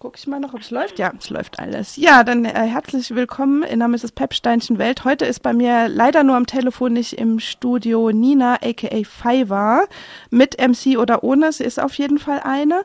gucke ich mal noch, ob es läuft. Ja, es läuft alles. Ja, dann äh, herzlich willkommen in der Mrs. Pepsteinchen Welt. Heute ist bei mir leider nur am Telefon nicht im Studio Nina, aka Fiverr, mit MC oder ohne. Sie ist auf jeden Fall eine.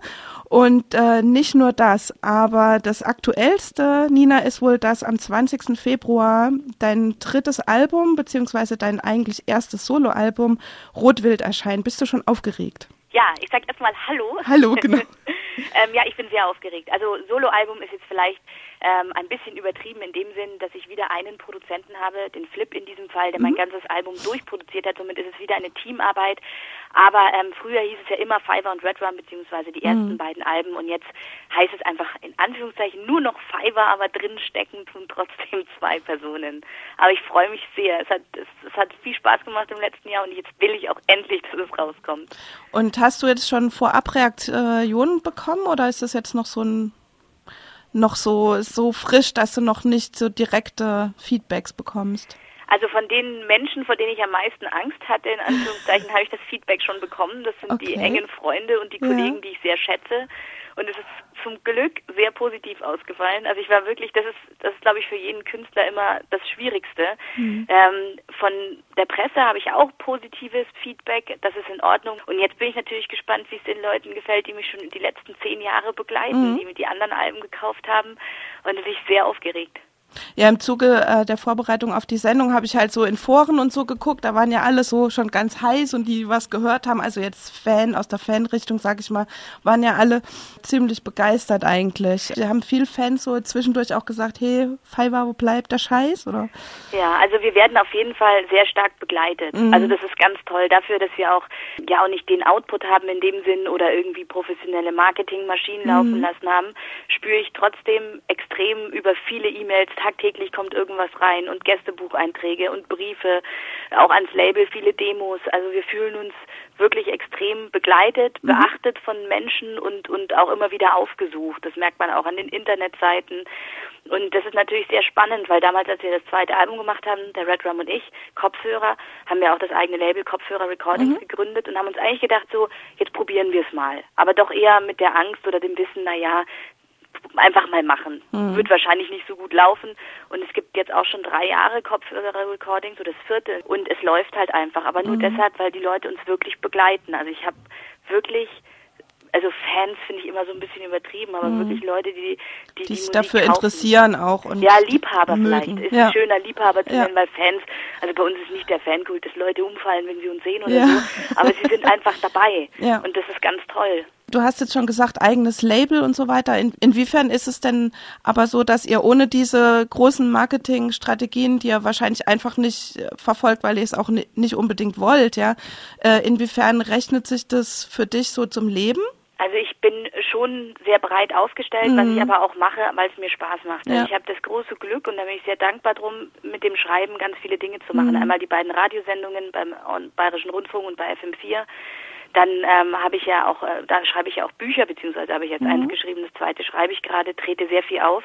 Und äh, nicht nur das, aber das aktuellste, Nina, ist wohl, dass am 20. Februar dein drittes Album, beziehungsweise dein eigentlich erstes Soloalbum Rotwild erscheint. Bist du schon aufgeregt? Ja, ich sag erstmal Hallo. Hallo, genau. ähm, ja, ich bin sehr aufgeregt. Also Soloalbum ist jetzt vielleicht ähm, ein bisschen übertrieben in dem Sinn, dass ich wieder einen Produzenten habe, den Flip in diesem Fall, der mhm. mein ganzes Album durchproduziert hat. Somit ist es wieder eine Teamarbeit. Aber ähm, früher hieß es ja immer Fiverr und Red Rum, beziehungsweise die ersten mhm. beiden Alben. Und jetzt heißt es einfach in Anführungszeichen nur noch Fiverr, aber drin stecken tun trotzdem zwei Personen. Aber ich freue mich sehr. Es hat, es, es hat viel Spaß gemacht im letzten Jahr und jetzt will ich auch endlich, dass es rauskommt. Und hast du jetzt schon vorab Reaktionen bekommen oder ist das jetzt noch so ein noch so, so frisch, dass du noch nicht so direkte Feedbacks bekommst? Also von den Menschen, vor denen ich am meisten Angst hatte, in Anführungszeichen, habe ich das Feedback schon bekommen. Das sind okay. die engen Freunde und die Kollegen, ja. die ich sehr schätze. Und es ist zum Glück sehr positiv ausgefallen. Also ich war wirklich, das ist, das ist glaube ich für jeden Künstler immer das Schwierigste. Mhm. Ähm, von der Presse habe ich auch positives Feedback, das ist in Ordnung. Und jetzt bin ich natürlich gespannt, wie es den Leuten gefällt, die mich schon die letzten zehn Jahre begleiten, mhm. die mir die anderen Alben gekauft haben. Und es ist sehr aufgeregt. Ja, im Zuge äh, der Vorbereitung auf die Sendung habe ich halt so in Foren und so geguckt. Da waren ja alle so schon ganz heiß und die was gehört haben, also jetzt Fan aus der Fanrichtung, sag ich mal, waren ja alle ziemlich begeistert eigentlich. Wir haben viele Fans so zwischendurch auch gesagt, hey, Fiverr, wo bleibt der Scheiß, oder? Ja, also wir werden auf jeden Fall sehr stark begleitet. Mhm. Also das ist ganz toll dafür, dass wir auch ja auch nicht den Output haben in dem Sinn oder irgendwie professionelle Marketingmaschinen mhm. laufen lassen haben, spüre ich trotzdem extrem über viele E-Mails tagtäglich kommt irgendwas rein und Gästebucheinträge und Briefe, auch ans Label, viele Demos. Also wir fühlen uns wirklich extrem begleitet, mhm. beachtet von Menschen und, und auch immer wieder aufgesucht. Das merkt man auch an den Internetseiten. Und das ist natürlich sehr spannend, weil damals, als wir das zweite Album gemacht haben, der Red Rum und ich, Kopfhörer, haben wir auch das eigene Label Kopfhörer Recordings mhm. gegründet und haben uns eigentlich gedacht, so, jetzt probieren wir es mal. Aber doch eher mit der Angst oder dem Wissen, na ja, einfach mal machen. Mhm. Wird wahrscheinlich nicht so gut laufen. Und es gibt jetzt auch schon drei Jahre Kopfhörer-Recording, so das vierte. Und es läuft halt einfach. Aber nur mhm. deshalb, weil die Leute uns wirklich begleiten. Also ich habe wirklich also Fans finde ich immer so ein bisschen übertrieben, aber mhm. wirklich Leute, die die, die sich dafür kaufen. interessieren auch und ja Liebhaber mögen. vielleicht ist ja. ein schöner Liebhaber zu ja. nennen, weil Fans, also bei uns ist nicht der Fankult, dass Leute umfallen, wenn sie uns sehen oder ja. so, aber sie sind einfach dabei und das ist ganz toll. Du hast jetzt schon gesagt, eigenes Label und so weiter. In, inwiefern ist es denn aber so, dass ihr ohne diese großen Marketingstrategien, die ihr wahrscheinlich einfach nicht äh, verfolgt, weil ihr es auch nicht unbedingt wollt, ja, äh, inwiefern rechnet sich das für dich so zum Leben? Also ich bin schon sehr breit aufgestellt, mhm. was ich aber auch mache, weil es mir Spaß macht. Also ja. ich habe das große Glück und da bin ich sehr dankbar drum, mit dem Schreiben ganz viele Dinge zu machen. Mhm. Einmal die beiden Radiosendungen beim Bayerischen Rundfunk und bei FM4 dann ähm, habe ich ja auch, äh, da schreibe ich ja auch Bücher, beziehungsweise habe ich jetzt mhm. eins geschrieben, das zweite schreibe ich gerade, trete sehr viel auf.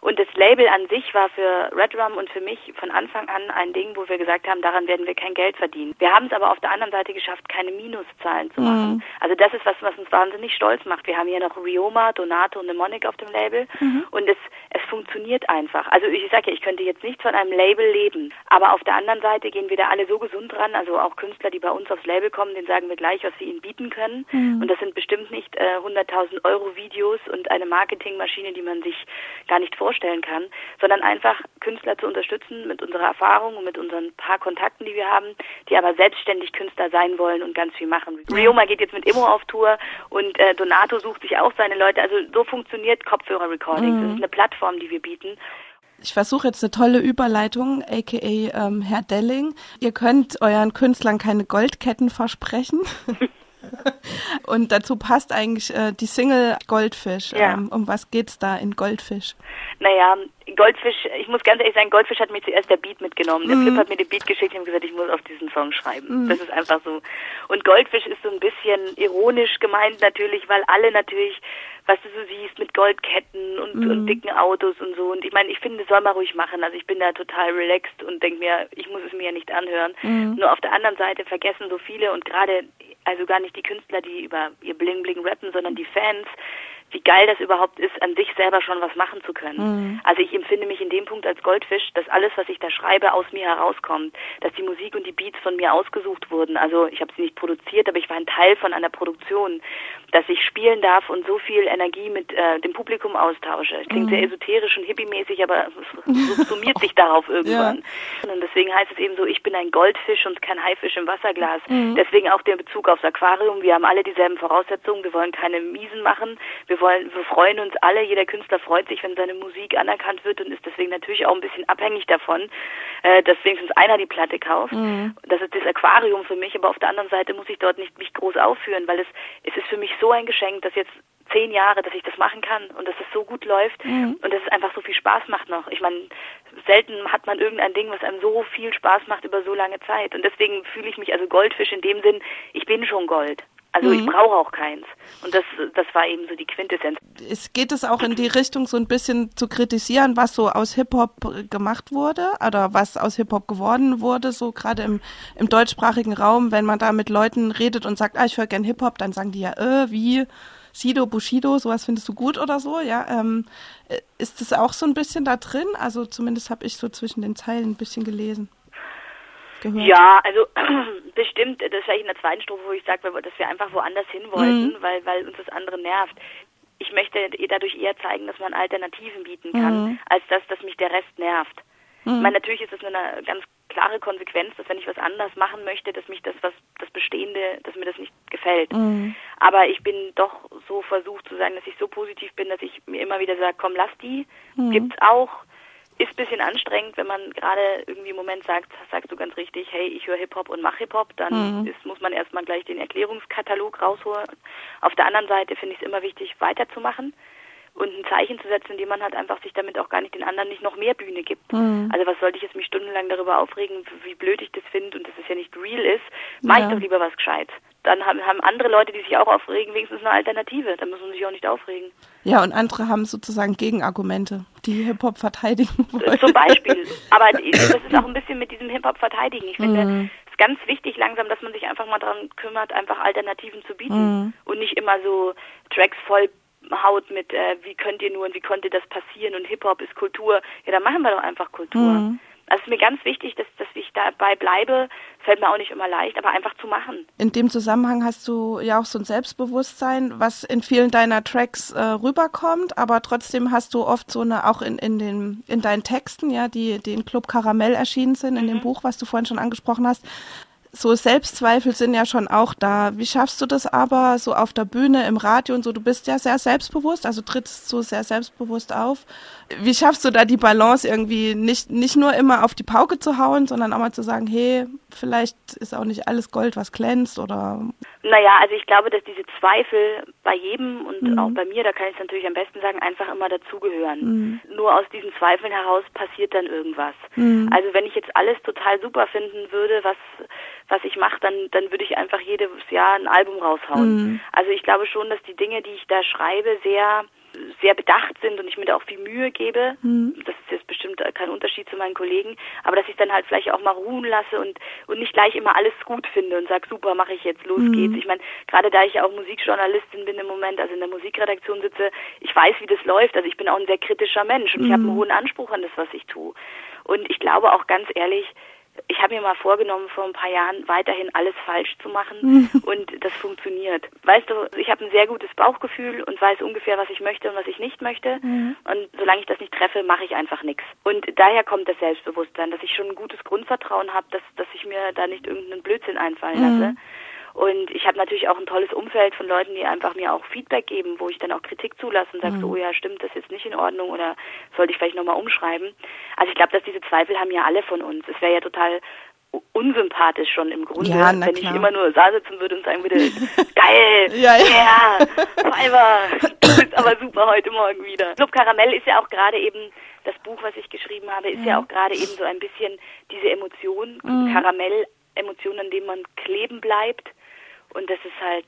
Und das Label an sich war für Red Rum und für mich von Anfang an ein Ding, wo wir gesagt haben, daran werden wir kein Geld verdienen. Wir haben es aber auf der anderen Seite geschafft, keine Minuszahlen zu machen. Mhm. Also das ist was, was uns wahnsinnig stolz macht. Wir haben hier noch Rioma, Donato und Mnemonic auf dem Label mhm. und es, es funktioniert einfach. Also ich sage ja, ich könnte jetzt nicht von einem Label leben, aber auf der anderen Seite gehen wir da alle so gesund dran, also auch Künstler, die bei uns aufs Label kommen, denen sagen wir gleich, was sie ihnen bieten können. Mhm. Und das sind bestimmt nicht äh, 100.000 Euro Videos und eine Marketingmaschine, die man sich gar nicht vorstellen kann, sondern einfach Künstler zu unterstützen mit unserer Erfahrung und mit unseren paar Kontakten, die wir haben, die aber selbstständig Künstler sein wollen und ganz viel machen. Rioma geht jetzt mit Immo auf Tour und äh, Donato sucht sich auch seine Leute. Also so funktioniert Kopfhörer-Recordings. Mhm. Das ist eine Plattform, die wir bieten. Ich versuche jetzt eine tolle Überleitung, aka ähm, Herr Delling. Ihr könnt euren Künstlern keine Goldketten versprechen. Und dazu passt eigentlich äh, die Single Goldfisch. Ja. Ähm, um was geht's da in Goldfisch? Naja, Goldfisch, ich muss ganz ehrlich sagen, Goldfisch hat mir zuerst der Beat mitgenommen. Der mhm. Flip hat mir den Beat geschickt und gesagt, ich muss auf diesen Song schreiben. Mhm. Das ist einfach so. Und Goldfisch ist so ein bisschen ironisch gemeint natürlich, weil alle natürlich was du so siehst mit Goldketten und, mhm. und dicken Autos und so. Und ich meine, ich finde, das soll man ruhig machen. Also ich bin da total relaxed und denke mir, ich muss es mir ja nicht anhören. Mhm. Nur auf der anderen Seite vergessen so viele und gerade, also gar nicht die Künstler, die über ihr Bling Bling rappen, sondern die Fans, wie geil das überhaupt ist, an sich selber schon was machen zu können. Mhm. Also ich empfinde mich in dem Punkt als Goldfisch, dass alles, was ich da schreibe, aus mir herauskommt, dass die Musik und die Beats von mir ausgesucht wurden. Also ich habe sie nicht produziert, aber ich war ein Teil von einer Produktion, dass ich spielen darf und so viel Energie mit äh, dem Publikum austausche. Es klingt mhm. sehr esoterisch und hippie-mäßig, aber es summiert sich darauf irgendwann. Ja. Und deswegen heißt es eben so, ich bin ein Goldfisch und kein Haifisch im Wasserglas. Mhm. Deswegen auch der Bezug aufs Aquarium. Wir haben alle dieselben Voraussetzungen. Wir wollen keine Miesen machen. Wir wollen, wir freuen uns alle. Jeder Künstler freut sich, wenn seine Musik anerkannt wird und ist deswegen natürlich auch ein bisschen abhängig davon, äh, dass wenigstens einer die Platte kauft. Mhm. Das ist das Aquarium für mich. Aber auf der anderen Seite muss ich dort nicht mich groß aufführen, weil es, es ist für mich so ein Geschenk, dass jetzt zehn Jahre, dass ich das machen kann und dass es so gut läuft mhm. und dass es einfach so viel Spaß macht noch. Ich meine, selten hat man irgendein Ding, was einem so viel Spaß macht über so lange Zeit. Und deswegen fühle ich mich also Goldfisch in dem Sinn, ich bin schon Gold. Also mhm. ich brauche auch keins. Und das, das war eben so die Quintessenz. Es geht es auch in die Richtung, so ein bisschen zu kritisieren, was so aus Hip-Hop gemacht wurde oder was aus Hip-Hop geworden wurde, so gerade im, im deutschsprachigen Raum, wenn man da mit Leuten redet und sagt, ah, ich höre gern Hip-Hop, dann sagen die ja, äh, wie? Sido, Bushido, sowas findest du gut oder so, ja. Ähm, äh, ist das auch so ein bisschen da drin? Also zumindest habe ich so zwischen den Zeilen ein bisschen gelesen. Gehört. Ja, also bestimmt, das ist vielleicht in der zweiten Strophe, wo ich sage, dass wir einfach woanders hin wollten, mhm. weil, weil uns das andere nervt. Ich möchte dadurch eher zeigen, dass man Alternativen bieten kann, mhm. als dass, dass mich der Rest nervt. Mhm. Ich meine, natürlich ist es eine ganz klare Konsequenz, dass wenn ich was anders machen möchte, dass mich das was das Bestehende, dass mir das nicht gefällt. Mhm. Aber ich bin doch so versucht zu sagen, dass ich so positiv bin, dass ich mir immer wieder sage, komm, lass die, mhm. gibt's auch. Ist ein bisschen anstrengend, wenn man gerade irgendwie im Moment sagt, sagst du ganz richtig, hey, ich höre Hip-Hop und mache Hip-Hop, dann mhm. ist, muss man erstmal gleich den Erklärungskatalog rausholen. Auf der anderen Seite finde ich es immer wichtig, weiterzumachen und ein Zeichen zu setzen, indem man halt einfach sich damit auch gar nicht den anderen nicht noch mehr Bühne gibt. Mhm. Also was sollte ich jetzt mich stundenlang darüber aufregen, wie blöd ich das finde und dass es ja nicht real ist, mach ja. ich doch lieber was Gescheites. Dann haben, haben andere Leute, die sich auch aufregen, wenigstens eine Alternative. Dann muss man sich auch nicht aufregen. Ja, und andere haben sozusagen Gegenargumente, die Hip-Hop verteidigen wollen. Zum Beispiel. Aber das ist auch ein bisschen mit diesem Hip-Hop verteidigen. Ich finde, mhm. es ist ganz wichtig langsam, dass man sich einfach mal daran kümmert, einfach Alternativen zu bieten mhm. und nicht immer so Tracks voll haut mit, äh, wie könnt ihr nur und wie konnte das passieren und Hip-Hop ist Kultur. Ja, dann machen wir doch einfach Kultur. Mhm. Also es ist mir ganz wichtig, dass, dass ich dabei bleibe. Fällt mir auch nicht immer leicht, aber einfach zu machen. In dem Zusammenhang hast du ja auch so ein Selbstbewusstsein, was in vielen deiner Tracks äh, rüberkommt, aber trotzdem hast du oft so eine, auch in, in, den, in deinen Texten, ja, die, die in Club Karamell erschienen sind, in mhm. dem Buch, was du vorhin schon angesprochen hast, so Selbstzweifel sind ja schon auch da. Wie schaffst du das aber so auf der Bühne, im Radio und so? Du bist ja sehr selbstbewusst, also trittst so sehr selbstbewusst auf. Wie schaffst du da die Balance irgendwie nicht, nicht nur immer auf die Pauke zu hauen, sondern auch mal zu sagen, hey, vielleicht ist auch nicht alles Gold, was glänzt oder? Naja, also ich glaube, dass diese Zweifel bei jedem und mhm. auch bei mir, da kann ich es natürlich am besten sagen, einfach immer dazugehören. Mhm. Nur aus diesen Zweifeln heraus passiert dann irgendwas. Mhm. Also wenn ich jetzt alles total super finden würde, was was ich mache, dann, dann würde ich einfach jedes Jahr ein Album raushauen. Mhm. Also ich glaube schon, dass die Dinge, die ich da schreibe, sehr sehr bedacht sind und ich mir da auch viel Mühe gebe. Mhm. Das ist jetzt bestimmt kein Unterschied zu meinen Kollegen, aber dass ich dann halt vielleicht auch mal ruhen lasse und und nicht gleich immer alles gut finde und sage, super, mache ich jetzt, los mhm. geht's. Ich meine, gerade da ich ja auch Musikjournalistin bin im Moment, also in der Musikredaktion sitze, ich weiß, wie das läuft. Also ich bin auch ein sehr kritischer Mensch und mhm. ich habe einen hohen Anspruch an das, was ich tue. Und ich glaube auch ganz ehrlich, ich habe mir mal vorgenommen, vor ein paar Jahren weiterhin alles falsch zu machen und das funktioniert. Weißt du, ich habe ein sehr gutes Bauchgefühl und weiß ungefähr, was ich möchte und was ich nicht möchte. Mhm. Und solange ich das nicht treffe, mache ich einfach nichts. Und daher kommt das Selbstbewusstsein, dass ich schon ein gutes Grundvertrauen habe, dass, dass ich mir da nicht irgendeinen Blödsinn einfallen lasse. Mhm. Und ich habe natürlich auch ein tolles Umfeld von Leuten, die einfach mir auch Feedback geben, wo ich dann auch Kritik zulasse und sage, mhm. so, oh ja, stimmt, das ist jetzt nicht in Ordnung oder sollte ich vielleicht nochmal umschreiben. Also ich glaube, dass diese Zweifel haben ja alle von uns. Es wäre ja total unsympathisch schon im Grunde, ja, wenn ich immer nur da sitzen würde und sagen würde, geil, ja, ja. Yeah, du bist aber super heute Morgen wieder. Club Karamell ist ja auch gerade eben, das Buch, was ich geschrieben habe, ist mhm. ja auch gerade eben so ein bisschen diese Emotion, mhm. Karamell, Emotion, an dem man kleben bleibt und das ist halt,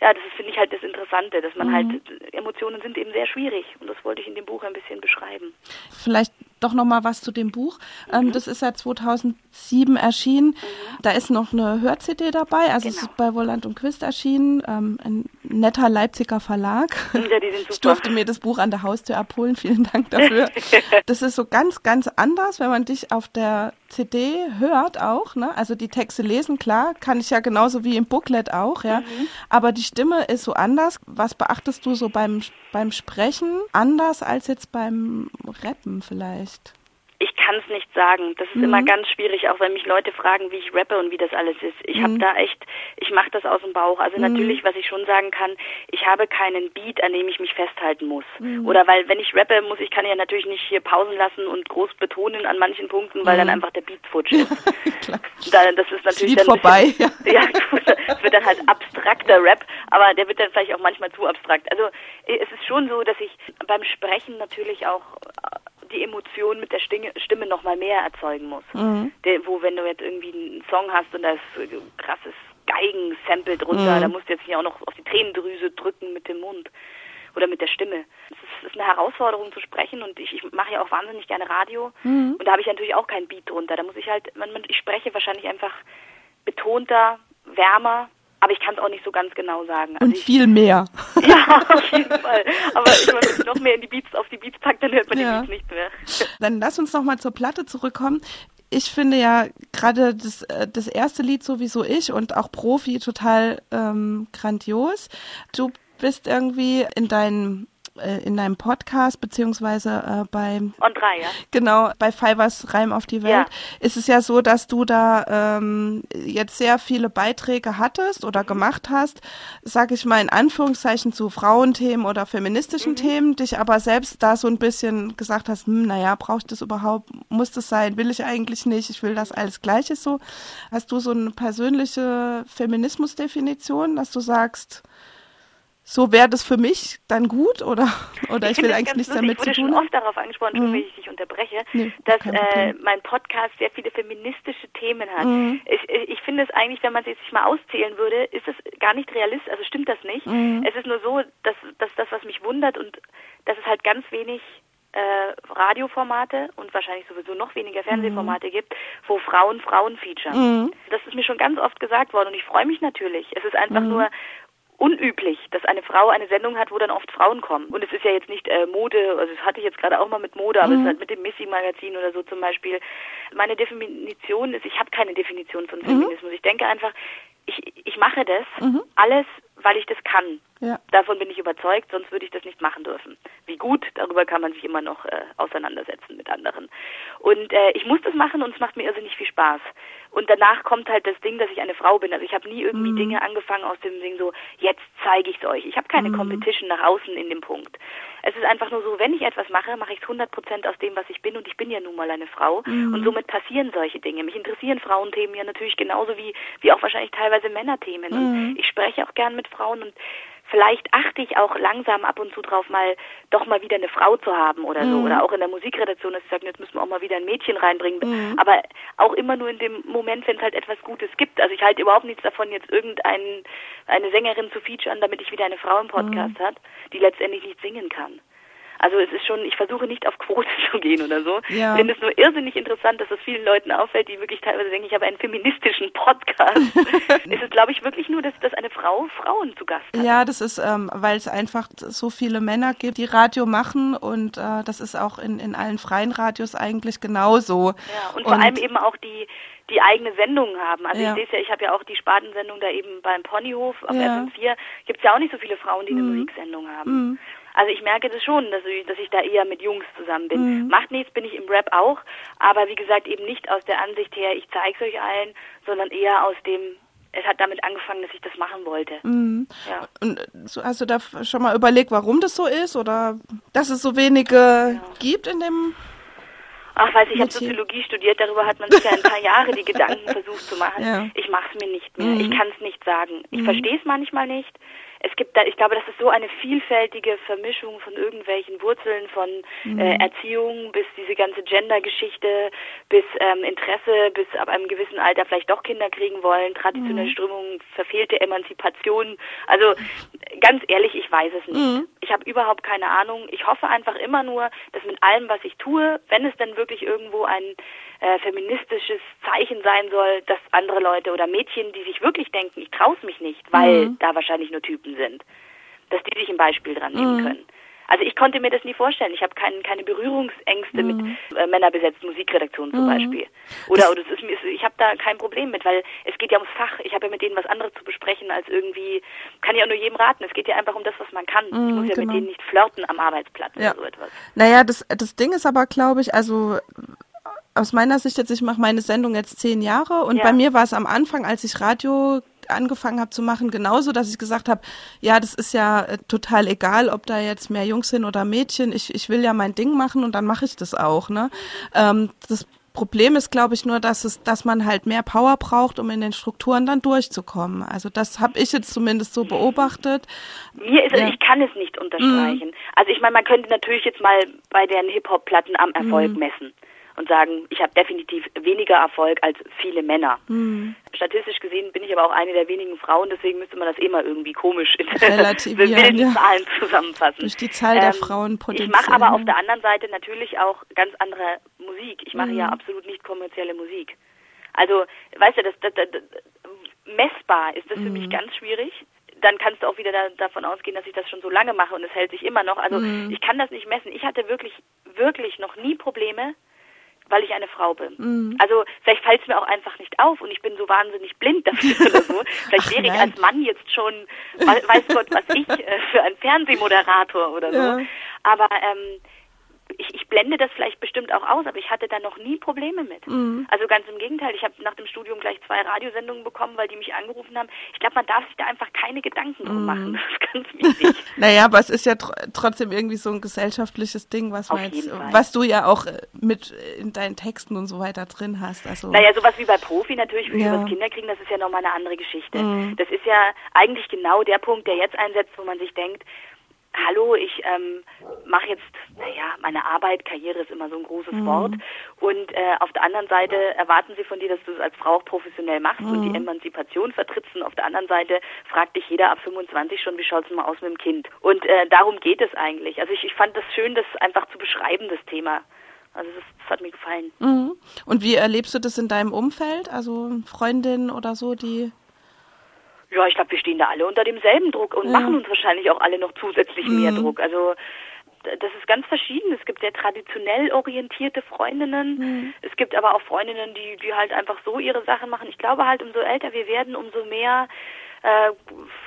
ja, das ist, finde ich halt das Interessante, dass man mhm. halt, Emotionen sind eben sehr schwierig und das wollte ich in dem Buch ein bisschen beschreiben. Vielleicht doch nochmal was zu dem Buch. Ähm, mhm. das ist ja 2007 erschienen. Mhm. Da ist noch eine Hör-CD dabei, also genau. es ist bei Volant und Quist erschienen, ähm, in netter Leipziger Verlag. Ja, die sind super. Ich durfte mir das Buch an der Haustür abholen. Vielen Dank dafür. das ist so ganz, ganz anders, wenn man dich auf der CD hört auch. Ne? Also die Texte lesen, klar, kann ich ja genauso wie im Booklet auch. Ja. Mhm. Aber die Stimme ist so anders. Was beachtest du so beim, beim Sprechen anders als jetzt beim Rappen vielleicht? Ich kann es nicht sagen. Das ist mhm. immer ganz schwierig, auch wenn mich Leute fragen, wie ich rappe und wie das alles ist. Ich mhm. habe da echt, ich mache das aus dem Bauch. Also mhm. natürlich, was ich schon sagen kann, ich habe keinen Beat, an dem ich mich festhalten muss. Mhm. Oder weil, wenn ich rappe, muss ich kann ja natürlich nicht hier pausen lassen und groß betonen an manchen Punkten, weil dann mhm. einfach der Beat futsch ist. da, das ist natürlich dann vorbei. Bisschen, ja, das wird dann halt abstrakter Rap, aber der wird dann vielleicht auch manchmal zu abstrakt. Also es ist schon so, dass ich beim Sprechen natürlich auch die Emotion mit der Stimme, Stimme noch mal mehr erzeugen muss. Mhm. Der, wo wenn du jetzt irgendwie einen Song hast und da ist krasses Geigen-Sample drunter, mhm. da musst du jetzt nicht auch noch auf die Tränendrüse drücken mit dem Mund oder mit der Stimme. Es ist, ist, eine Herausforderung zu sprechen und ich, ich mache ja auch wahnsinnig gerne Radio mhm. und da habe ich natürlich auch keinen Beat drunter. Da muss ich halt, man, man, ich spreche wahrscheinlich einfach betonter, wärmer aber ich kann es auch nicht so ganz genau sagen. Also und ich, viel mehr. Ja, auf jeden Fall. Aber ich meine, wenn ich noch mehr in die Beats, auf die Beats packt, dann hört man ja. die Beats nicht mehr. Dann lass uns nochmal zur Platte zurückkommen. Ich finde ja gerade das, äh, das erste Lied sowieso ich und auch Profi total ähm, grandios. Du bist irgendwie in deinen äh, in deinem Podcast beziehungsweise äh, beim On 3, ja. Genau, bei Fivers Reim auf die Welt ja. ist es ja so, dass du da ähm, jetzt sehr viele Beiträge hattest oder mhm. gemacht hast, sag ich mal in Anführungszeichen zu Frauenthemen oder feministischen mhm. Themen, dich aber selbst da so ein bisschen gesagt hast, hm, naja, brauche ich das überhaupt, muss das sein, will ich eigentlich nicht, ich will das alles Gleiche so. Hast du so eine persönliche Feminismusdefinition, dass du sagst, so wäre das für mich dann gut oder oder ich, ich will eigentlich nichts damit zu tun. Ich wurde schon oft darauf angesprochen, mhm. wenn ich dich unterbreche, nee, dass äh, mein Podcast sehr viele feministische Themen hat. Mhm. Ich, ich finde es eigentlich, wenn man es sich mal auszählen würde, ist es gar nicht realistisch, also stimmt das nicht. Mhm. Es ist nur so, dass, dass das, was mich wundert und dass es halt ganz wenig äh, Radioformate und wahrscheinlich sowieso noch weniger Fernsehformate mhm. gibt, wo Frauen Frauen featuren. Mhm. Das ist mir schon ganz oft gesagt worden und ich freue mich natürlich. Es ist einfach mhm. nur unüblich, dass eine Frau eine Sendung hat, wo dann oft Frauen kommen. Und es ist ja jetzt nicht äh, Mode, also das hatte ich jetzt gerade auch mal mit Mode, aber mhm. es ist halt mit dem Missy-Magazin oder so zum Beispiel. Meine Definition ist, ich habe keine Definition von mhm. Feminismus. Mhm. Ich denke einfach, ich, ich mache das mhm. alles, weil ich das kann. Ja. Davon bin ich überzeugt, sonst würde ich das nicht machen dürfen. Wie gut, darüber kann man sich immer noch äh, auseinandersetzen mit anderen. Und äh, ich muss das machen und es macht mir irrsinnig viel Spaß. Und danach kommt halt das Ding, dass ich eine Frau bin. Also ich habe nie irgendwie mhm. Dinge angefangen aus dem Ding so, jetzt zeige ich es euch. Ich habe keine mhm. Competition nach außen in dem Punkt. Es ist einfach nur so, wenn ich etwas mache, mache ich es 100 Prozent aus dem, was ich bin. Und ich bin ja nun mal eine Frau. Mhm. Und somit passieren solche Dinge. Mich interessieren Frauenthemen ja natürlich genauso wie, wie auch wahrscheinlich teilweise Männerthemen. Und mhm. ich spreche auch gern mit Frauen und vielleicht achte ich auch langsam ab und zu drauf, mal doch mal wieder eine Frau zu haben oder so. Mhm. Oder auch in der Musikredaktion, dass ich sage, jetzt müssen wir auch mal wieder ein Mädchen reinbringen. Mhm. Aber auch immer nur in dem Moment, wenn es halt etwas Gutes gibt. Also ich halte überhaupt nichts davon, jetzt irgendeine eine Sängerin zu featuren, damit ich wieder eine Frau im Podcast mhm. hat, die letztendlich nicht singen kann. Also es ist schon, ich versuche nicht auf Quote zu gehen oder so. Ja. Ich finde es nur irrsinnig interessant, dass es vielen Leuten auffällt, die wirklich teilweise denken, ich habe einen feministischen Podcast. es ist, glaube ich, wirklich nur, dass, dass eine Frau Frauen zu Gast hat. Ja, das ist, ähm, weil es einfach so viele Männer gibt, die Radio machen und äh, das ist auch in, in allen freien Radios eigentlich genauso. Ja, und, und vor allem eben auch die die eigene Sendungen haben. Also ja. ich sehe es ja, ich habe ja auch die Spartensendung da eben beim Ponyhof auf ja. FM4. Gibt es ja auch nicht so viele Frauen, die eine mhm. Musiksendung haben. Mhm. Also ich merke das schon, dass ich, dass ich da eher mit Jungs zusammen bin. Mhm. Macht nichts, bin ich im Rap auch, aber wie gesagt eben nicht aus der Ansicht her, ich zeige es euch allen, sondern eher aus dem, es hat damit angefangen, dass ich das machen wollte. Mhm. Ja. Und hast du da schon mal überlegt, warum das so ist oder dass es so wenige ja. gibt in dem Ach, weiß ich, ich habe Soziologie studiert, darüber hat man sich ja ein paar Jahre die Gedanken versucht zu machen. Ja. Ich mache es mir nicht mehr. Mhm. Ich kann es nicht sagen. Ich mhm. verstehe es manchmal nicht es gibt da, ich glaube, das ist so eine vielfältige Vermischung von irgendwelchen Wurzeln, von mhm. äh, Erziehung bis diese ganze Gender-Geschichte, bis ähm, Interesse, bis ab einem gewissen Alter vielleicht doch Kinder kriegen wollen, traditionelle mhm. Strömungen, verfehlte Emanzipation. Also ganz ehrlich, ich weiß es nicht. Mhm. Ich habe überhaupt keine Ahnung. Ich hoffe einfach immer nur, dass mit allem, was ich tue, wenn es dann wirklich irgendwo ein äh, feministisches Zeichen sein soll, dass andere Leute oder Mädchen, die sich wirklich denken, ich traue es mich nicht, weil mhm. da wahrscheinlich nur Typen Typen sind, dass die sich ein Beispiel dran nehmen mhm. können. Also ich konnte mir das nie vorstellen. Ich habe kein, keine Berührungsängste mhm. mit äh, männerbesetzten Musikredaktionen zum mhm. Beispiel. Oder, oder ist, ich habe da kein Problem mit, weil es geht ja ums Fach. Ich habe ja mit denen was anderes zu besprechen als irgendwie, kann ja auch nur jedem raten. Es geht ja einfach um das, was man kann. Mhm, ich muss ja genau. mit denen nicht flirten am Arbeitsplatz ja. oder so etwas. Naja, das, das Ding ist aber, glaube ich, also aus meiner Sicht jetzt, ich mache meine Sendung jetzt zehn Jahre und ja. bei mir war es am Anfang, als ich Radio angefangen habe zu machen, genauso, dass ich gesagt habe, ja, das ist ja äh, total egal, ob da jetzt mehr Jungs sind oder Mädchen. Ich, ich will ja mein Ding machen und dann mache ich das auch. Ne? Ähm, das Problem ist, glaube ich, nur, dass es, dass man halt mehr Power braucht, um in den Strukturen dann durchzukommen. Also das habe ich jetzt zumindest so beobachtet. Mir ist, ja. ich kann es nicht unterstreichen. Mm. Also ich meine, man könnte natürlich jetzt mal bei den Hip-Hop-Platten am Erfolg mm. messen und sagen, ich habe definitiv weniger Erfolg als viele Männer. Mhm. Statistisch gesehen bin ich aber auch eine der wenigen Frauen, deswegen müsste man das eh mal irgendwie komisch in wilden ja. Zahlen zusammenfassen. Durch die Zahl der ähm, Frauen potenziell. Ich mache aber auf der anderen Seite natürlich auch ganz andere Musik. Ich mache mhm. ja absolut nicht kommerzielle Musik. Also, weißt du, das, das, das, messbar ist das mhm. für mich mhm. ganz schwierig dann kannst du auch wieder da, davon ausgehen, dass ich das schon so lange mache und es hält sich immer noch. Also mhm. ich kann das nicht messen. Ich hatte wirklich, wirklich noch nie Probleme weil ich eine Frau bin. Mhm. Also vielleicht fällt es mir auch einfach nicht auf und ich bin so wahnsinnig blind dafür oder so. Vielleicht wäre ich als Mann jetzt schon, weiß Gott, was ich äh, für ein Fernsehmoderator oder so. Ja. Aber ähm, ich, ich blende das vielleicht bestimmt auch aus, aber ich hatte da noch nie Probleme mit. Mhm. Also ganz im Gegenteil, ich habe nach dem Studium gleich zwei Radiosendungen bekommen, weil die mich angerufen haben. Ich glaube, man darf sich da einfach keine Gedanken drum mhm. machen. Das ist ganz wichtig. naja, aber es ist ja tr trotzdem irgendwie so ein gesellschaftliches Ding, was, jetzt, was du ja auch äh, mit in deinen Texten und so weiter drin hast. Also naja, sowas wie bei Profi natürlich, wie ja. wir Kinder kriegen, das ist ja nochmal eine andere Geschichte. Mhm. Das ist ja eigentlich genau der Punkt, der jetzt einsetzt, wo man sich denkt, hallo, ich ähm, mache jetzt, naja, meine Arbeit, Karriere ist immer so ein großes mhm. Wort. Und äh, auf der anderen Seite erwarten sie von dir, dass du es als Frau auch professionell machst mhm. und die mhm. Emanzipation vertrittst. Und auf der anderen Seite fragt dich jeder ab 25 schon, wie schaut es mal aus mit dem Kind? Und äh, darum geht es eigentlich. Also ich, ich fand das schön, das einfach zu beschreiben, das Thema. Also das, das hat mir gefallen. Mhm. Und wie erlebst du das in deinem Umfeld? Also Freundinnen oder so, die ja, ich glaube, wir stehen da alle unter demselben Druck und ja. machen uns wahrscheinlich auch alle noch zusätzlich mhm. mehr Druck. Also das ist ganz verschieden. Es gibt sehr traditionell orientierte Freundinnen. Mhm. Es gibt aber auch Freundinnen, die, die halt einfach so ihre Sachen machen. Ich glaube halt, umso älter wir werden, umso mehr äh,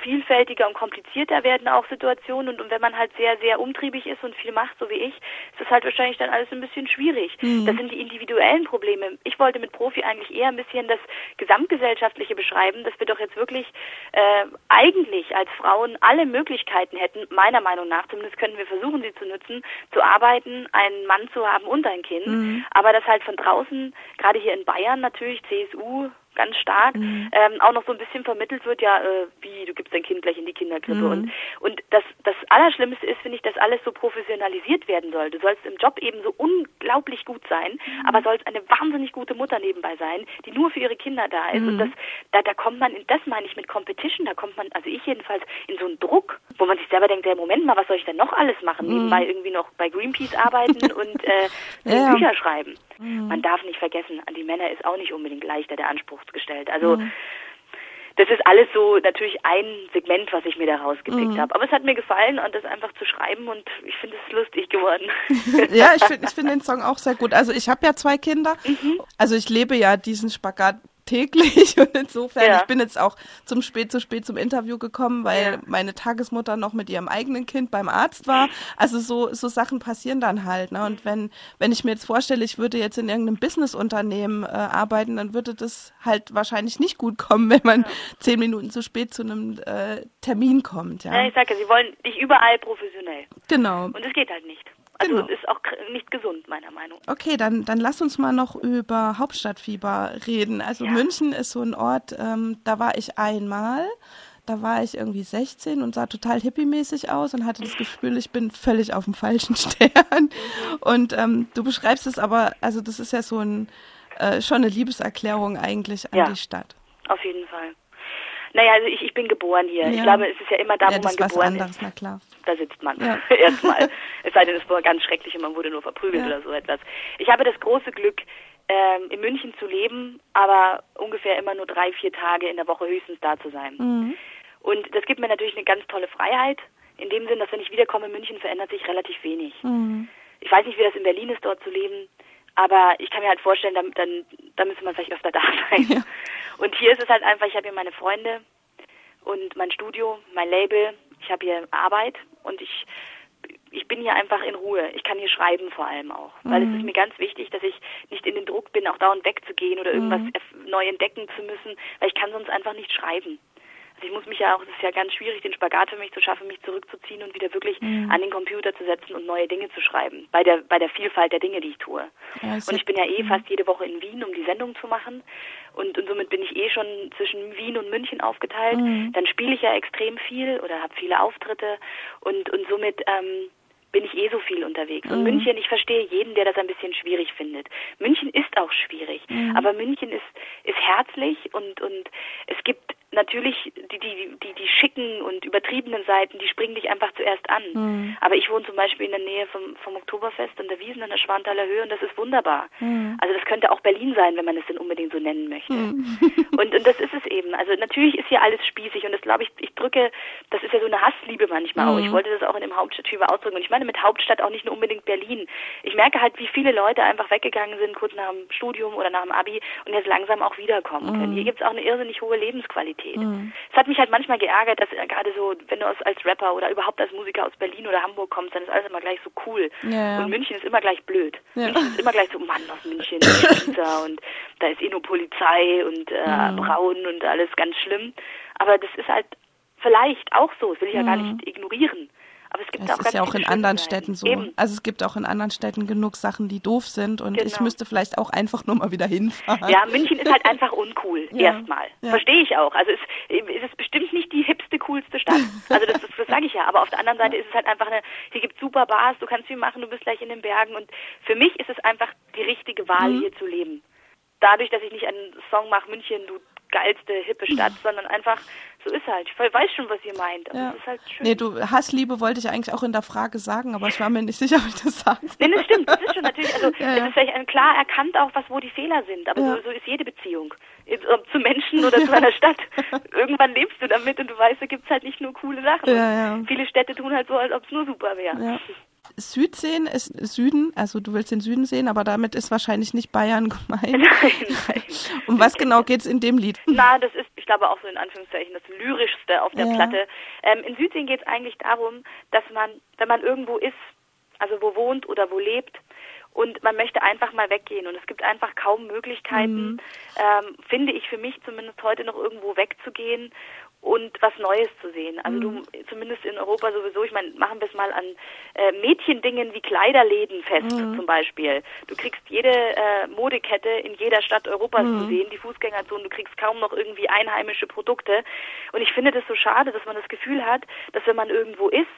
vielfältiger und komplizierter werden auch Situationen und, und wenn man halt sehr, sehr umtriebig ist und viel macht, so wie ich, ist das halt wahrscheinlich dann alles ein bisschen schwierig. Mhm. Das sind die individuellen Probleme. Ich wollte mit Profi eigentlich eher ein bisschen das gesamtgesellschaftliche beschreiben, dass wir doch jetzt wirklich äh, eigentlich als Frauen alle Möglichkeiten hätten, meiner Meinung nach, zumindest können wir versuchen, sie zu nutzen, zu arbeiten, einen Mann zu haben und ein Kind, mhm. aber das halt von draußen, gerade hier in Bayern natürlich, CSU, ganz stark, mhm. ähm, auch noch so ein bisschen vermittelt wird, ja, äh, wie, du gibst dein Kind gleich in die Kinderkrippe. Mhm. Und, und das, das Allerschlimmste ist, finde ich, dass alles so professionalisiert werden soll. Du sollst im Job eben so unglaublich gut sein, mhm. aber sollst eine wahnsinnig gute Mutter nebenbei sein, die nur für ihre Kinder da ist. Und mhm. das, da, da kommt man, in, das meine ich mit Competition, da kommt man, also ich jedenfalls, in so einen Druck, wo man sich selber denkt, ja, Moment mal, was soll ich denn noch alles machen? Mhm. Nebenbei irgendwie noch bei Greenpeace arbeiten und äh, ja. Bücher schreiben. Mhm. Man darf nicht vergessen, an die Männer ist auch nicht unbedingt leichter der Anspruch gestellt. Also mhm. das ist alles so natürlich ein Segment, was ich mir da rausgepickt mhm. habe. Aber es hat mir gefallen und das einfach zu schreiben und ich finde es lustig geworden. ja, ich finde ich find den Song auch sehr gut. Also ich habe ja zwei Kinder. Mhm. Also ich lebe ja diesen Spagat täglich und insofern, ja. ich bin jetzt auch zum spät zu spät zum Interview gekommen, weil ja. meine Tagesmutter noch mit ihrem eigenen Kind beim Arzt war. Also so, so Sachen passieren dann halt. Ne? Und wenn, wenn ich mir jetzt vorstelle, ich würde jetzt in irgendeinem Businessunternehmen äh, arbeiten, dann würde das halt wahrscheinlich nicht gut kommen, wenn man ja. zehn Minuten zu spät zu einem äh, Termin kommt. Ja, ja ich sage, sie wollen dich überall professionell. Genau. Und es geht halt nicht. Also genau. ist auch nicht gesund, meiner Meinung nach. Okay, dann, dann lass uns mal noch über Hauptstadtfieber reden. Also ja. München ist so ein Ort, ähm, da war ich einmal. Da war ich irgendwie 16 und sah total hippiemäßig aus und hatte das Gefühl, ich bin völlig auf dem falschen Stern. Und ähm, du beschreibst es aber, also das ist ja so ein, äh, schon eine Liebeserklärung eigentlich an ja, die Stadt. Auf jeden Fall. Naja, also ich, ich bin geboren hier. Ja. Ich glaube, es ist ja immer da, ja, wo man geboren anderes, ist. Na klar. Da sitzt man. Ja. Erstmal. es sei denn, es war ganz schrecklich und man wurde nur verprügelt oder so etwas. Ich habe das große Glück, ähm, in München zu leben, aber ungefähr immer nur drei, vier Tage in der Woche höchstens da zu sein. Mhm. Und das gibt mir natürlich eine ganz tolle Freiheit. In dem Sinn, dass wenn ich wiederkomme in München, verändert sich relativ wenig. Mhm. Ich weiß nicht, wie das in Berlin ist, dort zu leben. Aber ich kann mir halt vorstellen, dann, dann, dann müsste man vielleicht öfter da sein. Ja. Und hier ist es halt einfach, ich habe hier meine Freunde und mein Studio, mein Label, ich habe hier Arbeit und ich ich bin hier einfach in Ruhe. Ich kann hier schreiben vor allem auch. Weil mhm. es ist mir ganz wichtig, dass ich nicht in den Druck bin, auch dauernd wegzugehen oder irgendwas mhm. neu entdecken zu müssen, weil ich kann sonst einfach nicht schreiben. Also ich muss mich ja auch, es ist ja ganz schwierig, den Spagat für mich zu schaffen, mich zurückzuziehen und wieder wirklich mhm. an den Computer zu setzen und neue Dinge zu schreiben. Bei der, bei der Vielfalt der Dinge, die ich tue. Ja, und ich bin ja eh mhm. fast jede Woche in Wien, um die Sendung zu machen. Und, und somit bin ich eh schon zwischen Wien und München aufgeteilt. Mhm. Dann spiele ich ja extrem viel oder habe viele Auftritte und, und somit ähm, bin ich eh so viel unterwegs. Und mhm. München, ich verstehe jeden, der das ein bisschen schwierig findet. München ist auch schwierig, mhm. aber München ist, ist herzlich und, und es gibt natürlich die, die, die, die schicken und übertriebenen Seiten, die springen dich einfach zuerst an. Mhm. Aber ich wohne zum Beispiel in der Nähe vom, vom Oktoberfest und der Wiesen an der Schwanthaler Höhe und das ist wunderbar. Mhm. Also das könnte auch Berlin sein, wenn man es denn unbedingt so nennen möchte. Mhm. Und, und das ist es eben. Also natürlich ist hier alles spießig und das glaube ich, ich drücke, das ist ja so eine Hassliebe manchmal auch. Ich mhm. wollte das auch in dem Hauptstadttyp ausdrücken und ich meine mit Hauptstadt auch nicht nur unbedingt Berlin. Ich merke halt, wie viele Leute einfach weggegangen sind, kurz nach dem Studium oder nach dem Abi und jetzt langsam auch wiederkommen können. Mhm. Hier gibt es auch eine irrsinnig hohe Lebensqualität. Qualität. Mhm. Es hat mich halt manchmal geärgert, dass gerade so, wenn du als Rapper oder überhaupt als Musiker aus Berlin oder Hamburg kommst, dann ist alles immer gleich so cool. Ja, ja. Und München ist immer gleich blöd. Ja. München ist immer gleich so, Mann, aus München, und da ist eh nur Polizei und äh, mhm. braun und alles ganz schlimm. Aber das ist halt vielleicht auch so, das will ich ja gar mhm. nicht ignorieren. Aber es gibt das auch ist ja auch in anderen Städten so. Eben. Also es gibt auch in anderen Städten genug Sachen, die doof sind und genau. ich müsste vielleicht auch einfach nur mal wieder hinfahren. Ja, München ist halt einfach uncool, ja. erstmal. Ja. Verstehe ich auch. Also es, es ist bestimmt nicht die hipste, coolste Stadt. Also das, das, das sage ich ja. Aber auf der anderen Seite ist es halt einfach eine, hier gibt es super Bars, du kannst viel machen, du bist gleich in den Bergen und für mich ist es einfach die richtige Wahl, mhm. hier zu leben dadurch, dass ich nicht einen Song mache, München, du geilste, hippe Stadt, sondern einfach, so ist halt. Ich weiß schon, was ihr meint, aber ja. ist halt schön. Nee, du, Hassliebe wollte ich eigentlich auch in der Frage sagen, aber ich war mir nicht sicher, ob ich das soll. Nee, das stimmt, das ist schon natürlich, also ja, ja. es ist vielleicht klar erkannt auch, was wo die Fehler sind, aber so, so ist jede Beziehung. Ob zu Menschen oder zu einer Stadt. Irgendwann lebst du damit und du weißt, da gibt es halt nicht nur coole Sachen. Viele Städte tun halt so, als ob es nur super wäre. Süd sehen ist Süden, also du willst den Süden sehen, aber damit ist wahrscheinlich nicht Bayern gemeint. Nein, nein. Um was genau geht es in dem Lied? Na, das ist, ich glaube, auch so in Anführungszeichen das Lyrischste auf der ja. Platte. Ähm, in Südsehen geht es eigentlich darum, dass man, wenn man irgendwo ist, also wo wohnt oder wo lebt, und man möchte einfach mal weggehen und es gibt einfach kaum Möglichkeiten, mhm. ähm, finde ich für mich zumindest heute noch irgendwo wegzugehen und was Neues zu sehen. Also mhm. du zumindest in Europa sowieso, ich meine, machen wir es mal an äh, Mädchendingen wie Kleiderläden fest mhm. zum Beispiel. Du kriegst jede äh, Modekette in jeder Stadt Europas mhm. zu sehen, die Fußgängerzonen, du kriegst kaum noch irgendwie einheimische Produkte. Und ich finde das so schade, dass man das Gefühl hat, dass wenn man irgendwo ist,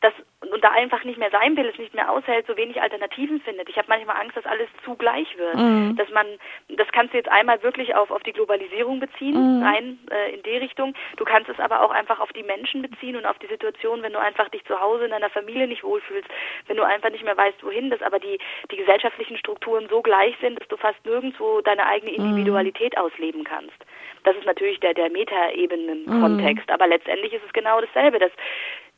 dass und da einfach nicht mehr sein will, es nicht mehr aushält, so wenig Alternativen findet. Ich habe manchmal Angst, dass alles zu gleich wird. Mhm. Dass man, das kannst du jetzt einmal wirklich auf, auf die Globalisierung beziehen, mhm. rein äh, in die Richtung. Du kannst es aber auch einfach auf die Menschen beziehen und auf die Situation, wenn du einfach dich zu Hause in deiner Familie nicht wohlfühlst, wenn du einfach nicht mehr weißt, wohin, dass aber die, die gesellschaftlichen Strukturen so gleich sind, dass du fast nirgendwo deine eigene mhm. Individualität mhm. ausleben kannst. Das ist natürlich der, der Metaebenen-Kontext, mhm. aber letztendlich ist es genau dasselbe, dass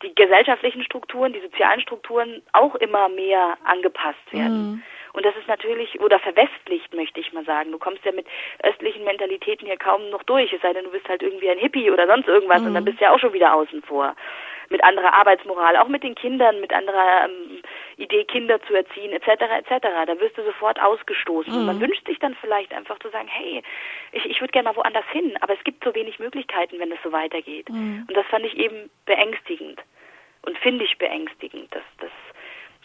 die gesellschaftlichen Strukturen, die sozialen Strukturen auch immer mehr angepasst werden. Mhm. Und das ist natürlich, oder verwestlicht, möchte ich mal sagen. Du kommst ja mit östlichen Mentalitäten hier kaum noch durch, es sei denn, du bist halt irgendwie ein Hippie oder sonst irgendwas mhm. und dann mhm. bist du ja auch schon wieder außen vor. Mit anderer Arbeitsmoral, auch mit den Kindern, mit anderer ähm, Idee, Kinder zu erziehen, etc., etc. Da wirst du sofort ausgestoßen. Mhm. Und man mhm. wünscht sich dann vielleicht einfach zu sagen, hey, ich, ich würde gerne mal woanders hin, aber es gibt so wenig Möglichkeiten, wenn es so weitergeht. Mhm. Und das fand ich eben beängstigend und finde ich beängstigend, dass das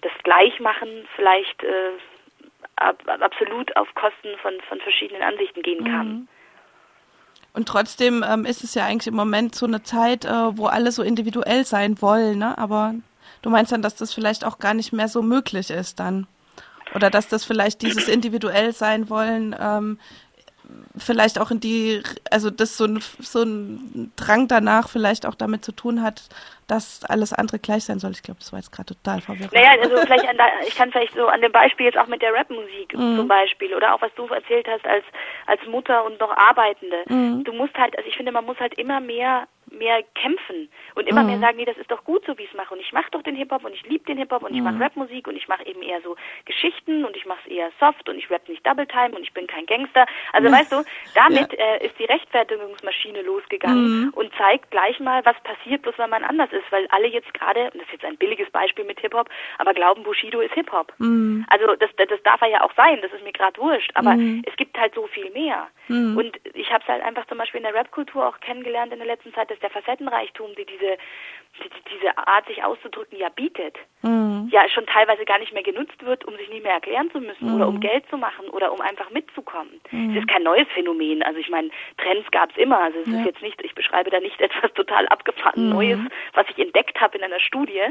das Gleichmachen vielleicht äh, ab, absolut auf Kosten von, von verschiedenen Ansichten gehen kann. Mhm. Und trotzdem ähm, ist es ja eigentlich im Moment so eine Zeit, äh, wo alle so individuell sein wollen, ne? Aber du meinst dann, dass das vielleicht auch gar nicht mehr so möglich ist dann? Oder dass das vielleicht dieses individuell sein wollen ähm, vielleicht auch in die, also dass so ein, so ein Drang danach vielleicht auch damit zu tun hat, dass alles andere gleich sein soll. Ich glaube, das war jetzt gerade total verwirrend. Naja, also vielleicht an, ich kann vielleicht so an dem Beispiel jetzt auch mit der Rapmusik mhm. zum Beispiel oder auch was du erzählt hast als als Mutter und noch Arbeitende. Mhm. Du musst halt, also ich finde, man muss halt immer mehr mehr kämpfen und immer mhm. mehr sagen, nee, das ist doch gut so, wie ich es mache. Und ich mache doch den Hip-Hop und ich liebe den Hip-Hop und ich mache mhm. Rapmusik und ich mache eben eher so Geschichten und ich mache es eher soft und ich rap nicht Double Time und ich bin kein Gangster. Also mhm. weißt du, damit ja. äh, ist die Rechtfertigungsmaschine losgegangen mhm. und zeigt gleich mal, was passiert, bloß weil man anders ist, weil alle jetzt gerade, das ist jetzt ein billiges Beispiel mit Hip-Hop, aber glauben, Bushido ist Hip-Hop. Mhm. Also das, das darf er ja auch sein, das ist mir gerade wurscht, aber mhm. es gibt halt so viel mehr. Und ich habe es halt einfach zum Beispiel in der Rap-Kultur auch kennengelernt in der letzten Zeit, dass der Facettenreichtum, die diese die, diese Art, sich auszudrücken, ja bietet, mhm. ja schon teilweise gar nicht mehr genutzt wird, um sich nicht mehr erklären zu müssen mhm. oder um Geld zu machen oder um einfach mitzukommen. Mhm. Es ist kein neues Phänomen. Also ich meine, Trends gab es immer. Also es ja. ist jetzt nicht, ich beschreibe da nicht etwas total abgefahren mhm. Neues, was ich entdeckt habe in einer Studie.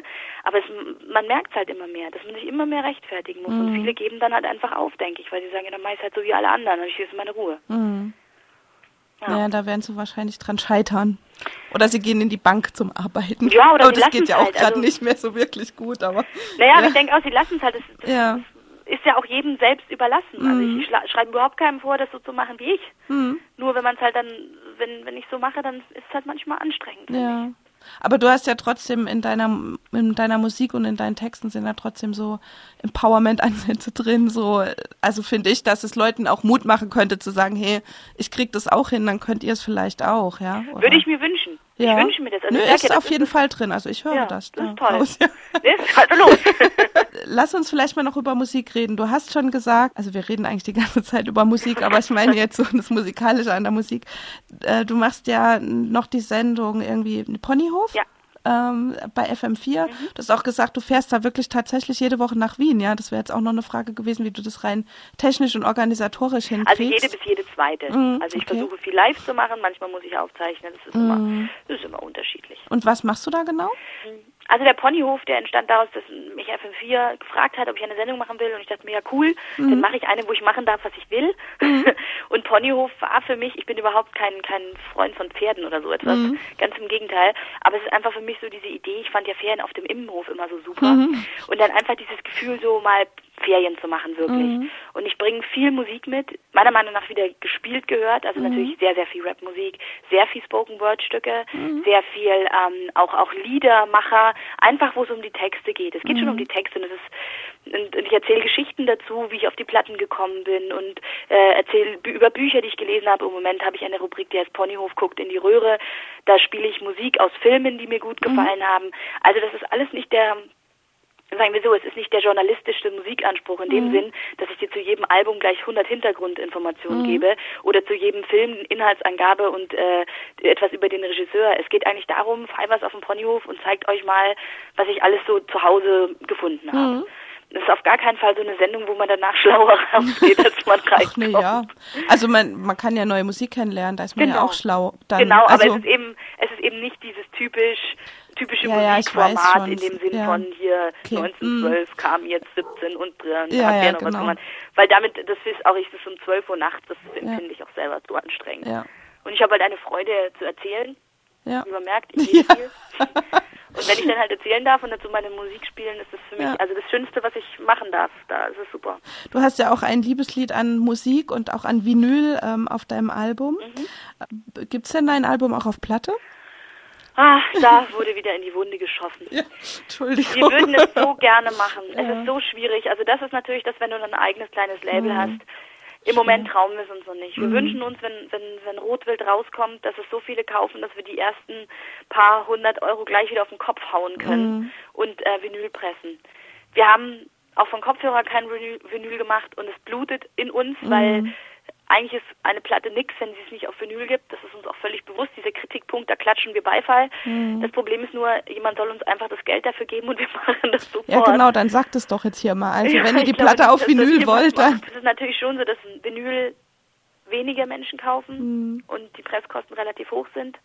Aber es, man merkt es halt immer mehr, dass man sich immer mehr rechtfertigen muss. Und mhm. viele geben dann halt einfach auf, denke ich, weil sie sagen, ja, dann mache ich halt so wie alle anderen und ich jetzt meine Ruhe. Mhm. Ja. ja, da werden sie wahrscheinlich dran scheitern. Oder sie gehen in die Bank zum Arbeiten. Ja, oder aber das geht ja auch halt, gerade also, nicht mehr so wirklich gut, aber. Naja, ja. aber ich denke auch, sie lassen es halt. Das, das ja. ist ja auch jedem selbst überlassen. Mhm. Also ich schreibe überhaupt keinem vor, das so zu machen wie ich. Mhm. Nur wenn man es halt dann, wenn, wenn ich so mache, dann ist es halt manchmal anstrengend. Ja. Ich. Aber du hast ja trotzdem in deiner, in deiner Musik und in deinen Texten sind ja trotzdem so Empowerment-Ansätze drin. So, also finde ich, dass es Leuten auch Mut machen könnte zu sagen, hey, ich krieg das auch hin, dann könnt ihr es vielleicht auch, ja. Oder? Würde ich mir wünschen. Ja. Ich wünsche mir das. Also Nö, ist auf jeden Fall drin. Also ich höre ja, das. Das ist toll. Raus, ja. ist also los. Lass uns vielleicht mal noch über Musik reden. Du hast schon gesagt, also wir reden eigentlich die ganze Zeit über Musik, aber ich meine jetzt so das Musikalische an der Musik. Äh, du machst ja noch die Sendung irgendwie Ponyhof. Ja ähm, bei FM4. Mhm. Du hast auch gesagt, du fährst da wirklich tatsächlich jede Woche nach Wien. Ja, das wäre jetzt auch noch eine Frage gewesen, wie du das rein technisch und organisatorisch hinkriegst. Also jede bis jede zweite. Mhm, also ich okay. versuche viel live zu machen, manchmal muss ich aufzeichnen. Das ist, mhm. immer, das ist immer unterschiedlich. Und was machst du da genau? Also der Ponyhof, der entstand daraus, dass mich FM4 gefragt hat, ob ich eine Sendung machen will und ich dachte mir, ja cool, mhm. dann mache ich eine, wo ich machen darf, was ich will. Mhm. Und Ponyhof war für mich, ich bin überhaupt kein, kein Freund von Pferden oder so etwas, mhm. ganz im Gegenteil, aber es ist einfach für mich so diese Idee, ich fand ja Ferien auf dem Immenhof immer so super mhm. und dann einfach dieses Gefühl so mal Ferien zu machen, wirklich. Mhm. Und ich bringe viel Musik mit, meiner Meinung nach wieder gespielt gehört, also mhm. natürlich sehr, sehr viel Rapmusik, sehr viel Spoken-Word-Stücke, mhm. sehr viel ähm, auch, auch Liedermacher, einfach wo es um die Texte geht. Es geht schon um mhm. die Texte und es ist und, und ich erzähle Geschichten dazu, wie ich auf die Platten gekommen bin und äh, erzähle über Bücher, die ich gelesen habe. Im Moment habe ich eine Rubrik, die heißt Ponyhof guckt in die Röhre. Da spiele ich Musik aus Filmen, die mir gut mhm. gefallen haben. Also das ist alles nicht der sagen wir so, es ist nicht der journalistische Musikanspruch in dem mhm. Sinn, dass ich dir zu jedem Album gleich 100 Hintergrundinformationen mhm. gebe oder zu jedem Film Inhaltsangabe und äh, etwas über den Regisseur. Es geht eigentlich darum, was auf dem Ponyhof und zeigt euch mal, was ich alles so zu Hause gefunden habe. Mhm. Das ist auf gar keinen Fall so eine Sendung, wo man danach schlauer rausgeht, als man reinkommt. nee, ja. Also man, man kann ja neue Musik kennenlernen, da ist man genau. ja auch schlau. Dann, genau, also, aber es ist eben, es ist eben nicht dieses typisch typische ja, Musikformat ja, in dem Sinn ja. von hier okay. 1912 mm. kam jetzt 17 und drin ja, hat ja, noch genau. was. Weil damit, das ist auch ich das um 12 Uhr nachts, das finde ich auch selber zu anstrengend. Und ich habe halt eine Freude zu erzählen. Wie man merkt, ich rede viel. Und wenn ich dann halt erzählen darf und dazu meine Musik spielen, ist das für mich ja. also das Schönste, was ich machen darf. Da ist es super. Du hast ja auch ein Liebeslied an Musik und auch an Vinyl ähm, auf deinem Album. Mhm. Gibt es denn dein Album auch auf Platte? Ah, da wurde wieder in die Wunde geschossen. Ja, Entschuldigung. Wir würden es so gerne machen. Ja. Es ist so schwierig. Also das ist natürlich das, wenn du ein eigenes kleines Label mhm. hast. Im Moment trauen wir es uns noch nicht. Wir mhm. wünschen uns, wenn, wenn, wenn Rotwild rauskommt, dass es so viele kaufen, dass wir die ersten paar hundert Euro gleich wieder auf den Kopf hauen können mhm. und äh, Vinyl pressen. Wir haben auch von Kopfhörer kein Vinyl, gemacht und es blutet in uns, weil mhm eigentlich ist eine Platte nix, wenn sie es nicht auf Vinyl gibt. Das ist uns auch völlig bewusst. Dieser Kritikpunkt, da klatschen wir Beifall. Mhm. Das Problem ist nur, jemand soll uns einfach das Geld dafür geben und wir machen das sofort. Ja, genau, dann sagt es doch jetzt hier mal. Also ja, wenn ihr die Platte glaube, auf Vinyl wollt, dann... Es ist natürlich schon so, dass Vinyl weniger Menschen kaufen mhm. und die Presskosten relativ hoch sind.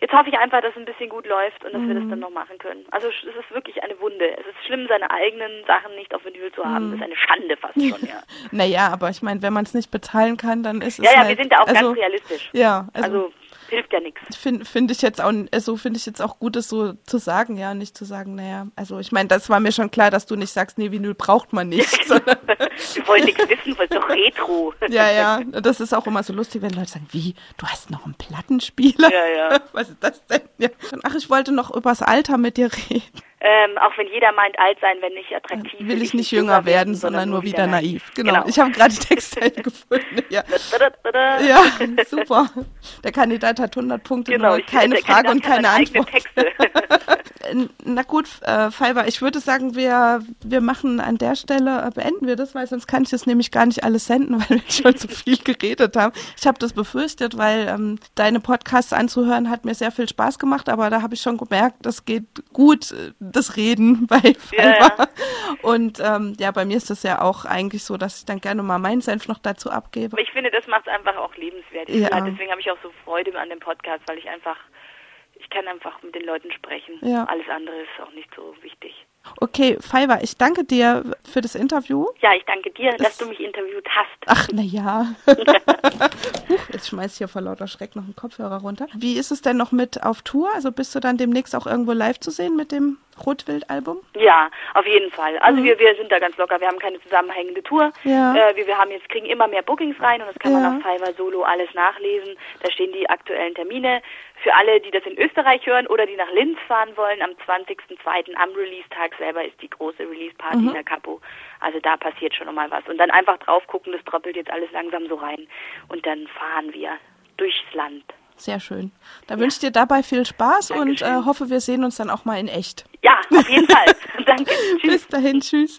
Jetzt hoffe ich einfach, dass es ein bisschen gut läuft und dass mhm. wir das dann mhm. noch machen können. Also es ist wirklich eine Wunde. Es ist schlimm, seine eigenen Sachen nicht auf Vinyl zu haben. Mhm. Das ist eine Schande fast schon, ja. naja, aber ich meine, wenn man es nicht bezahlen kann, dann ist es Ja, ja, halt, wir sind da auch also, ganz realistisch. Ja, also, also hilft ja nichts. Finde find ich jetzt auch, also finde ich jetzt auch gut, das so zu sagen, ja, nicht zu sagen, naja, also ich meine, das war mir schon klar, dass du nicht sagst, nee, Vinyl braucht man nicht. Wir wollen nichts wissen, weil doch Retro. ja, ja, das ist auch immer so lustig, wenn Leute sagen, wie, du hast noch einen Plattenspieler? Ja, ja. Was ist das denn? Ja. Ach, ich wollte noch übers Alter mit dir reden. Ähm, auch wenn jeder meint, alt sein, wenn nicht attraktiv. Will, will ich nicht jünger werden, sondern nur wieder naiv. Genau. genau. Ich habe gerade die Texte gefunden. Ja. ja, super. Der Kandidat hat 100 Punkte, genau, nur keine Frage und keine Antwort. Na gut, äh, Fiverr, ich würde sagen, wir, wir machen an der Stelle, äh, beenden wir das, weil sonst kann ich das nämlich gar nicht alles senden, weil wir schon so viel geredet haben. Ich habe das befürchtet, weil ähm, deine Podcasts anzuhören hat mir sehr viel Spaß gemacht, aber da habe ich schon gemerkt, das geht gut, äh, das Reden bei Fiverr. Ja. Und ähm, ja, bei mir ist das ja auch eigentlich so, dass ich dann gerne mal meinen Senf noch dazu abgebe. Ich finde, das macht es einfach auch lebenswert. Ja. Deswegen habe ich auch so Freude an dem Podcast, weil ich einfach ich kann einfach mit den Leuten sprechen. Ja. Alles andere ist auch nicht so wichtig. Okay, Fiverr, ich danke dir für das Interview. Ja, ich danke dir, das dass du mich interviewt hast. Ach, na ja. Jetzt schmeiß ich hier vor lauter Schreck noch einen Kopfhörer runter. Wie ist es denn noch mit auf Tour? Also bist du dann demnächst auch irgendwo live zu sehen mit dem Rotwild-Album? Ja, auf jeden Fall. Also mhm. wir, wir sind da ganz locker. Wir haben keine zusammenhängende Tour. Ja. Äh, wir, wir haben jetzt kriegen immer mehr Bookings rein und das kann ja. man auf Fiverr Solo alles nachlesen. Da stehen die aktuellen Termine. Für alle, die das in Österreich hören oder die nach Linz fahren wollen, am 20.02. am Release-Tag selber ist die große Release-Party mhm. in der Capo. Also da passiert schon nochmal was. Und dann einfach drauf gucken, das troppelt jetzt alles langsam so rein. Und dann fahren wir durchs Land. Sehr schön. Da ja. wünsche ich dir dabei viel Spaß Dankeschön. und äh, hoffe, wir sehen uns dann auch mal in echt. Ja, auf jeden Fall. Danke. Tschüss. Bis dahin, tschüss.